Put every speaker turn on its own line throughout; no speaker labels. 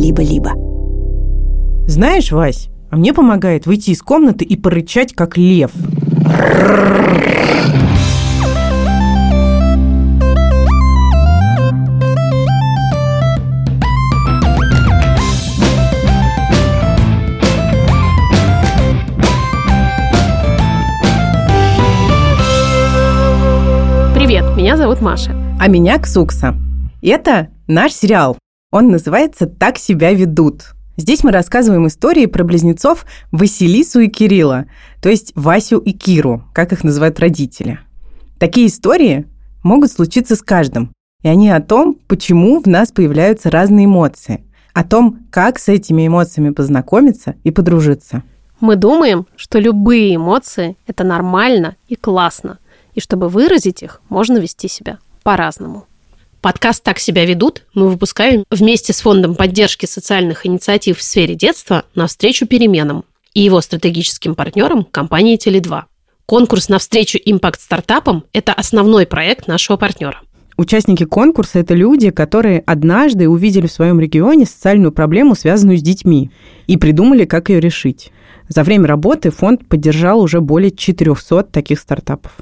либо-либо.
Знаешь, Вась, а мне помогает выйти из комнаты и порычать, как лев.
Привет, меня зовут Маша.
А меня Ксукса. Это наш сериал. Он называется «Так себя ведут». Здесь мы рассказываем истории про близнецов Василису и Кирилла, то есть Васю и Киру, как их называют родители. Такие истории могут случиться с каждым, и они о том, почему в нас появляются разные эмоции, о том, как с этими эмоциями познакомиться и подружиться.
Мы думаем, что любые эмоции – это нормально и классно, и чтобы выразить их, можно вести себя по-разному. Подкаст «Так себя ведут» мы выпускаем вместе с Фондом поддержки социальных инициатив в сфере детства навстречу переменам и его стратегическим партнером компании Теле2. Конкурс навстречу импакт-стартапам – это основной проект нашего партнера.
Участники конкурса – это люди, которые однажды увидели в своем регионе социальную проблему, связанную с детьми, и придумали, как ее решить. За время работы фонд поддержал уже более 400 таких стартапов.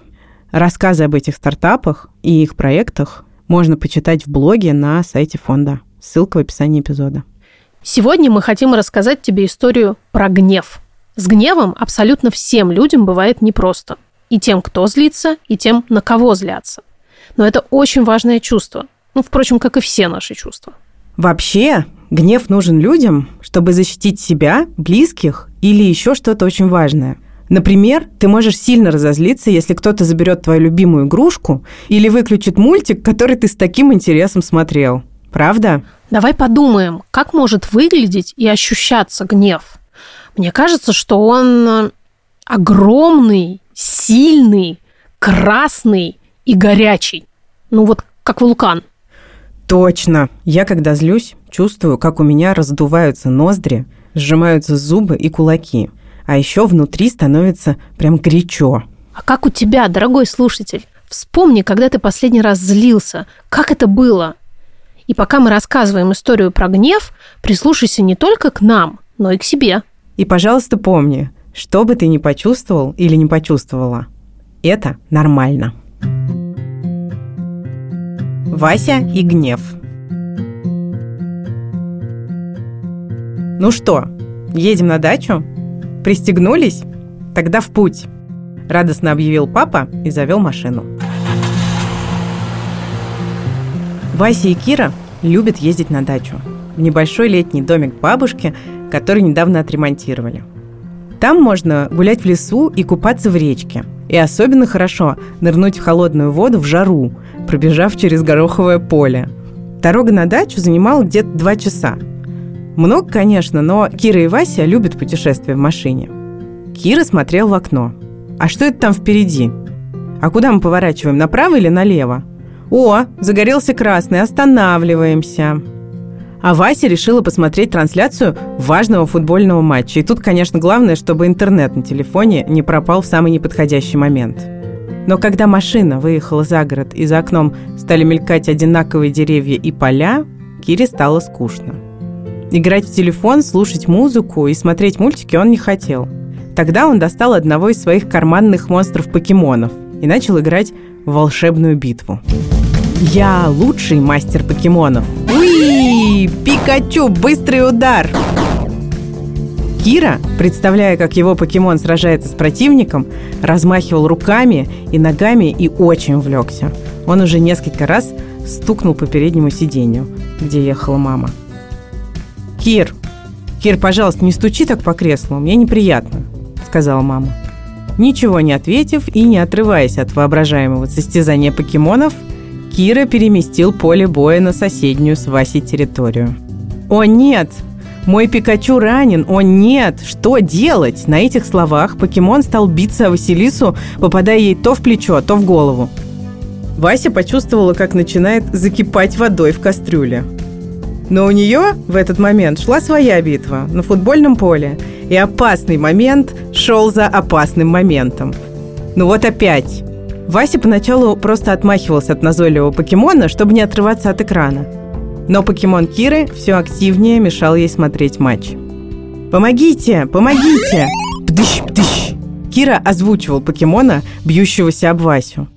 Рассказы об этих стартапах и их проектах можно почитать в блоге на сайте фонда. Ссылка в описании эпизода.
Сегодня мы хотим рассказать тебе историю про гнев. С гневом абсолютно всем людям бывает непросто. И тем, кто злится, и тем, на кого злятся. Но это очень важное чувство. Ну, впрочем, как и все наши чувства.
Вообще, гнев нужен людям, чтобы защитить себя, близких или еще что-то очень важное – Например, ты можешь сильно разозлиться, если кто-то заберет твою любимую игрушку или выключит мультик, который ты с таким интересом смотрел. Правда?
Давай подумаем, как может выглядеть и ощущаться гнев. Мне кажется, что он э, огромный, сильный, красный и горячий. Ну вот как вулкан.
Точно. Я, когда злюсь, чувствую, как у меня раздуваются ноздри, сжимаются зубы и кулаки а еще внутри становится прям горячо.
А как у тебя, дорогой слушатель? Вспомни, когда ты последний раз злился. Как это было? И пока мы рассказываем историю про гнев, прислушайся не только к нам, но и к себе.
И, пожалуйста, помни, что бы ты ни почувствовал или не почувствовала, это нормально. Вася и гнев. Ну что, едем на дачу? Пристегнулись? Тогда в путь!» Радостно объявил папа и завел машину. Вася и Кира любят ездить на дачу. В небольшой летний домик бабушки, который недавно отремонтировали. Там можно гулять в лесу и купаться в речке. И особенно хорошо нырнуть в холодную воду в жару, пробежав через гороховое поле. Дорога на дачу занимала где-то два часа – много, конечно, но Кира и Вася любят путешествия в машине. Кира смотрел в окно. А что это там впереди? А куда мы поворачиваем, направо или налево? О, загорелся красный, останавливаемся. А Вася решила посмотреть трансляцию важного футбольного матча. И тут, конечно, главное, чтобы интернет на телефоне не пропал в самый неподходящий момент. Но когда машина выехала за город и за окном стали мелькать одинаковые деревья и поля, Кире стало скучно. Играть в телефон, слушать музыку и смотреть мультики он не хотел. Тогда он достал одного из своих карманных монстров-покемонов и начал играть в волшебную битву. Я лучший мастер покемонов. Уи! Пикачу, быстрый удар! Кира, представляя, как его покемон сражается с противником, размахивал руками и ногами и очень увлекся. Он уже несколько раз стукнул по переднему сиденью, где ехала мама. «Кир, Кир, пожалуйста, не стучи так по креслу, мне неприятно», — сказала мама. Ничего не ответив и не отрываясь от воображаемого состязания покемонов, Кира переместил поле боя на соседнюю с Васей территорию. «О нет! Мой Пикачу ранен! О нет! Что делать?» На этих словах покемон стал биться о Василису, попадая ей то в плечо, то в голову. Вася почувствовала, как начинает закипать водой в кастрюле. Но у нее в этот момент шла своя битва на футбольном поле. И опасный момент шел за опасным моментом. Ну вот опять. Вася поначалу просто отмахивался от назойливого покемона, чтобы не отрываться от экрана. Но покемон Киры все активнее мешал ей смотреть матч. «Помогите! Помогите!» Пдыщ, пдыщ. Кира озвучивал покемона, бьющегося об Васю.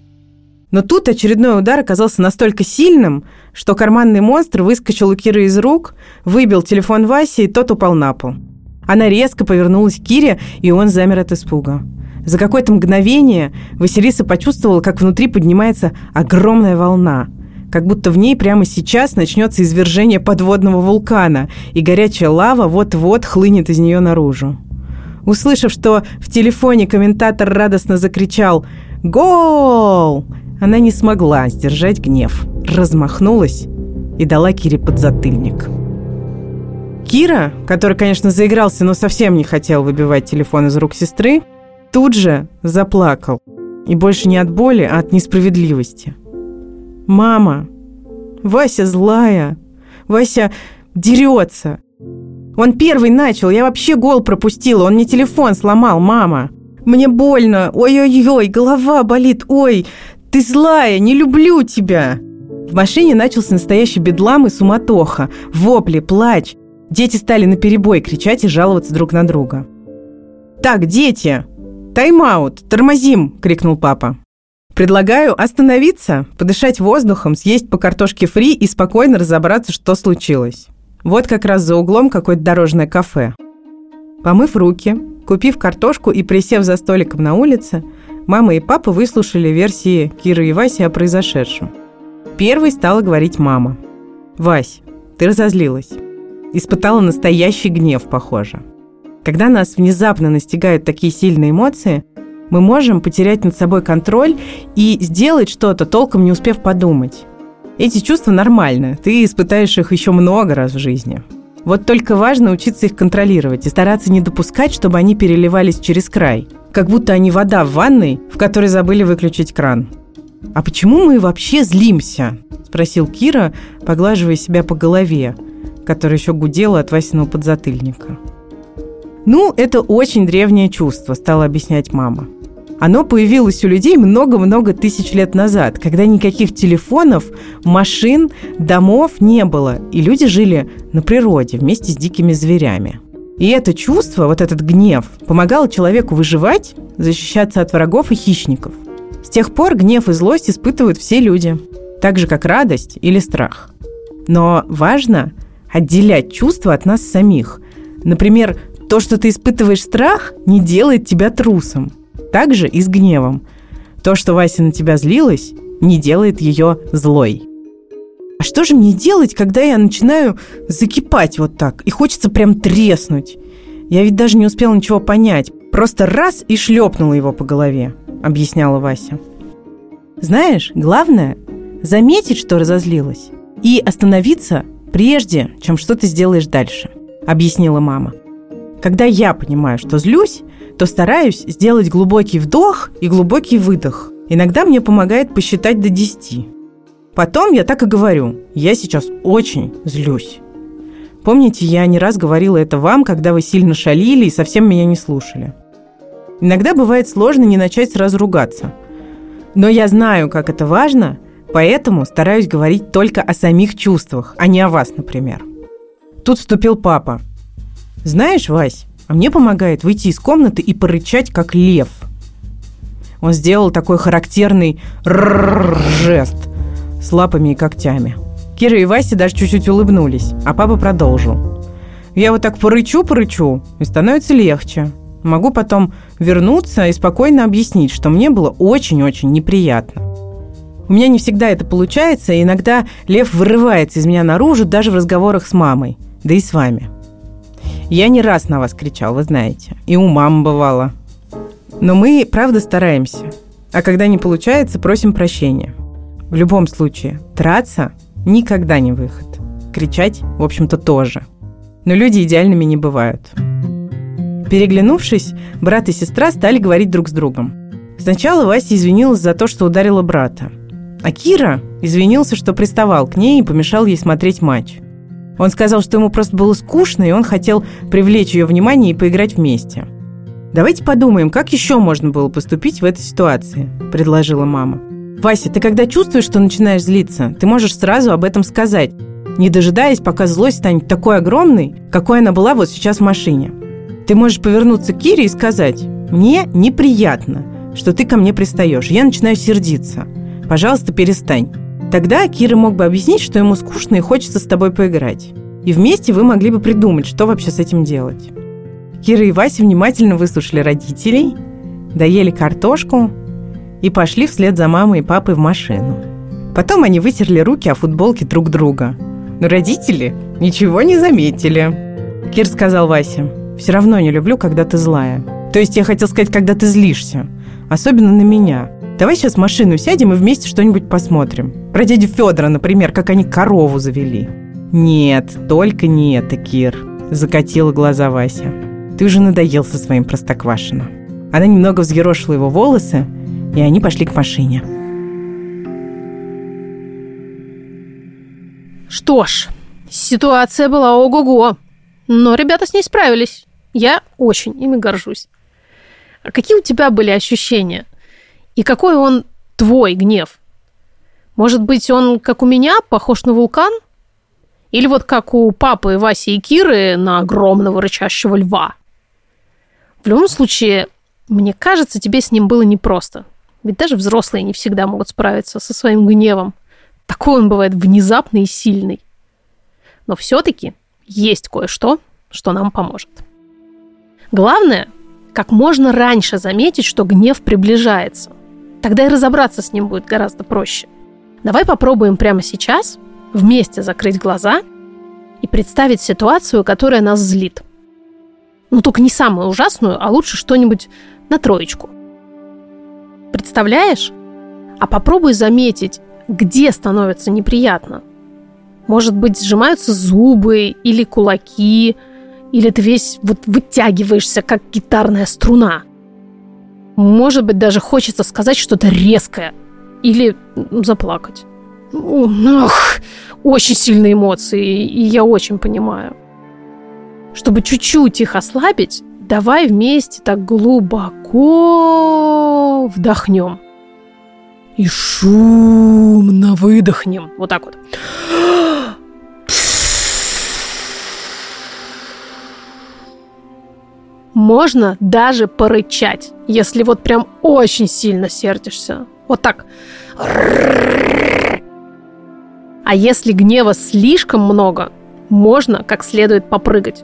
Но тут очередной удар оказался настолько сильным, что карманный монстр выскочил у Киры из рук, выбил телефон Васи, и тот упал на пол. Она резко повернулась к Кире, и он замер от испуга. За какое-то мгновение Василиса почувствовала, как внутри поднимается огромная волна – как будто в ней прямо сейчас начнется извержение подводного вулкана, и горячая лава вот-вот хлынет из нее наружу. Услышав, что в телефоне комментатор радостно закричал «Гол!», она не смогла сдержать гнев, размахнулась и дала Кире подзатыльник. Кира, который, конечно, заигрался, но совсем не хотел выбивать телефон из рук сестры, тут же заплакал. И больше не от боли, а от несправедливости. Мама, Вася злая. Вася дерется. Он первый начал, я вообще гол пропустила, он мне телефон сломал, мама. Мне больно, ой-ой-ой, голова болит, ой, ты злая, не люблю тебя. В машине начался настоящий бедлам и суматоха, вопли, плач. Дети стали на перебой кричать и жаловаться друг на друга. «Так, дети! Тайм-аут! Тормозим!» – крикнул папа. Предлагаю остановиться, подышать воздухом, съесть по картошке фри и спокойно разобраться, что случилось. Вот как раз за углом какое-то дорожное кафе. Помыв руки, купив картошку и присев за столиком на улице, мама и папа выслушали версии Киры и Васи о произошедшем. Первой стала говорить мама. «Вась, ты разозлилась. Испытала настоящий гнев, похоже. Когда нас внезапно настигают такие сильные эмоции – мы можем потерять над собой контроль и сделать что-то, толком не успев подумать. Эти чувства нормальны, ты испытаешь их еще много раз в жизни. Вот только важно учиться их контролировать и стараться не допускать, чтобы они переливались через край. Как будто они вода в ванной, в которой забыли выключить кран. «А почему мы вообще злимся?» – спросил Кира, поглаживая себя по голове, которая еще гудела от Васиного подзатыльника. «Ну, это очень древнее чувство», – стала объяснять мама. Оно появилось у людей много-много тысяч лет назад, когда никаких телефонов, машин, домов не было, и люди жили на природе вместе с дикими зверями. И это чувство, вот этот гнев, помогало человеку выживать, защищаться от врагов и хищников. С тех пор гнев и злость испытывают все люди, так же как радость или страх. Но важно отделять чувства от нас самих. Например, то, что ты испытываешь страх, не делает тебя трусом – также и с гневом. То, что Вася на тебя злилась, не делает ее злой. А что же мне делать, когда я начинаю закипать вот так, и хочется прям треснуть? Я ведь даже не успела ничего понять. Просто раз и шлепнула его по голове, объясняла Вася. Знаешь, главное – заметить, что разозлилась, и остановиться прежде, чем что ты сделаешь дальше, объяснила мама. Когда я понимаю, что злюсь, то стараюсь сделать глубокий вдох и глубокий выдох. Иногда мне помогает посчитать до 10. Потом я так и говорю, я сейчас очень злюсь. Помните, я не раз говорила это вам, когда вы сильно шалили и совсем меня не слушали. Иногда бывает сложно не начать сразу ругаться. Но я знаю, как это важно, поэтому стараюсь говорить только о самих чувствах, а не о вас, например. Тут вступил папа. Знаешь, Вась, а мне помогает выйти из комнаты и порычать, как лев. Он сделал такой характерный жест с лапами и когтями. Кира и Вася даже чуть-чуть улыбнулись, а папа продолжил. Я вот так порычу-порычу, и становится легче. Могу потом вернуться и спокойно объяснить, что мне было очень-очень неприятно. У меня не всегда это получается, и иногда лев вырывается из меня наружу даже в разговорах с мамой, да и с вами. Я не раз на вас кричал, вы знаете. И у мам бывало. Но мы, правда, стараемся. А когда не получается, просим прощения. В любом случае, драться никогда не выход. Кричать, в общем-то, тоже. Но люди идеальными не бывают. Переглянувшись, брат и сестра стали говорить друг с другом. Сначала Вася извинилась за то, что ударила брата. А Кира извинился, что приставал к ней и помешал ей смотреть матч. Он сказал, что ему просто было скучно, и он хотел привлечь ее внимание и поиграть вместе. «Давайте подумаем, как еще можно было поступить в этой ситуации», – предложила мама. «Вася, ты когда чувствуешь, что начинаешь злиться, ты можешь сразу об этом сказать. не дожидаясь, пока злость станет такой огромной, какой она была вот сейчас в машине. Ты можешь повернуться к Кире и сказать, «Мне неприятно, что ты ко мне пристаешь. Я начинаю сердиться. Пожалуйста, перестань». Тогда Кира мог бы объяснить, что ему скучно и хочется с тобой поиграть. И вместе вы могли бы придумать, что вообще с этим делать. Кира и Вася внимательно выслушали родителей, доели картошку и пошли вслед за мамой и папой в машину. Потом они вытерли руки о футболке друг друга. Но родители ничего не заметили. Кир сказал Васе, «Все равно не люблю, когда ты злая. То есть я хотел сказать, когда ты злишься. Особенно на меня. Давай сейчас в машину сядем и вместе что-нибудь посмотрим. Про дядю Федора, например, как они корову завели». «Нет, только не это, Кир», – закатила глаза Вася. «Ты уже надоел со своим простоквашино». Она немного взъерошила его волосы, и они пошли к машине.
Что ж, ситуация была ого-го. Но ребята с ней справились. Я очень ими горжусь. А какие у тебя были ощущения? И какой он твой гнев? Может быть, он, как у меня, похож на вулкан? Или вот как у папы Васи и Киры на огромного рычащего льва? В любом случае, мне кажется, тебе с ним было непросто. Ведь даже взрослые не всегда могут справиться со своим гневом. Такой он бывает внезапный и сильный. Но все-таки есть кое-что, что нам поможет. Главное, как можно раньше заметить, что гнев приближается. Тогда и разобраться с ним будет гораздо проще. Давай попробуем прямо сейчас вместе закрыть глаза и представить ситуацию, которая нас злит. Ну, только не самую ужасную, а лучше что-нибудь на троечку. Представляешь? А попробуй заметить, где становится неприятно. Может быть, сжимаются зубы или кулаки, или ты весь вот вытягиваешься, как гитарная струна. Может быть, даже хочется сказать что-то резкое или заплакать. Ох, очень сильные эмоции, и я очень понимаю. Чтобы чуть-чуть их ослабить, давай вместе так глубоко вдохнем и шумно выдохнем. Вот так вот. Можно даже порычать, если вот прям очень сильно сердишься. Вот так. А если гнева слишком много, можно как следует попрыгать.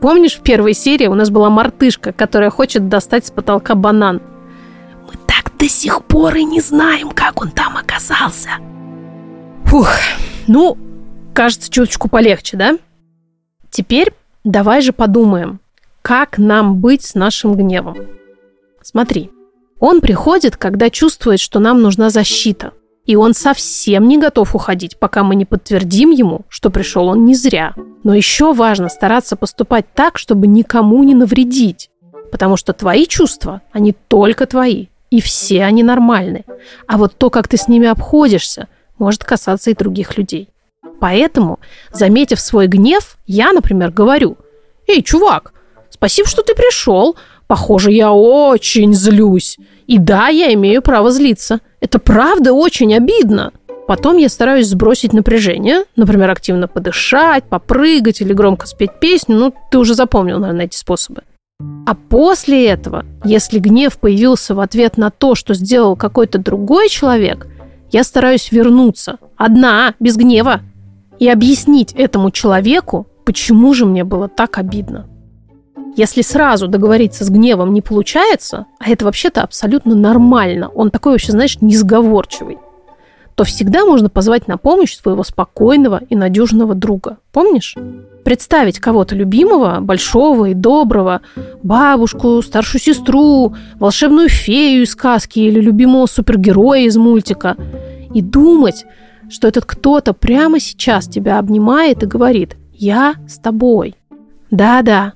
Помнишь, в первой серии у нас была мартышка, которая хочет достать с потолка банан – мы так до сих пор и не знаем, как он там оказался. Фух, ну, кажется, чуточку полегче, да? Теперь давай же подумаем, как нам быть с нашим гневом. Смотри, он приходит, когда чувствует, что нам нужна защита. И он совсем не готов уходить, пока мы не подтвердим ему, что пришел он не зря. Но еще важно стараться поступать так, чтобы никому не навредить. Потому что твои чувства, они только твои. И все они нормальны. А вот то, как ты с ними обходишься, может касаться и других людей. Поэтому, заметив свой гнев, я, например, говорю, «Эй, чувак, спасибо, что ты пришел. Похоже, я очень злюсь. И да, я имею право злиться. Это правда очень обидно». Потом я стараюсь сбросить напряжение, например, активно подышать, попрыгать или громко спеть песню. Ну, ты уже запомнил, наверное, эти способы. А после этого, если гнев появился в ответ на то, что сделал какой-то другой человек, я стараюсь вернуться, одна, без гнева, и объяснить этому человеку, почему же мне было так обидно. Если сразу договориться с гневом не получается, а это вообще-то абсолютно нормально, он такой вообще, знаешь, несговорчивый, то всегда можно позвать на помощь своего спокойного и надежного друга. Помнишь? представить кого-то любимого, большого и доброго, бабушку, старшую сестру, волшебную фею из сказки или любимого супергероя из мультика, и думать, что этот кто-то прямо сейчас тебя обнимает и говорит «Я с тобой». Да-да,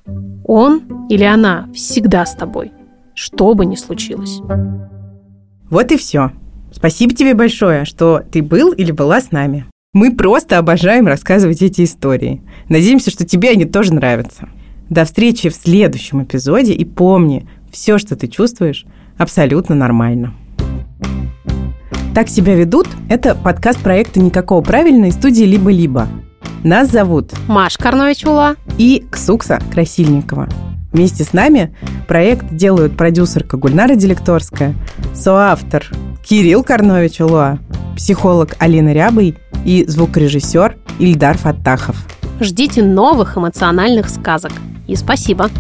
он или она всегда с тобой, что бы ни случилось.
Вот и все. Спасибо тебе большое, что ты был или была с нами. Мы просто обожаем рассказывать эти истории. Надеемся, что тебе они тоже нравятся. До встречи в следующем эпизоде и помни, все, что ты чувствуешь, абсолютно нормально. «Так себя ведут» – это подкаст проекта «Никакого правильной» студии «Либо-либо». Нас зовут
Маш Карнович-Ула
и Ксукса Красильникова. Вместе с нами проект делают продюсерка Гульнара Делекторская, соавтор Кирилл Карнович Улуа, психолог Алина Рябый и звукорежиссер Ильдар Фаттахов.
Ждите новых эмоциональных сказок. И спасибо.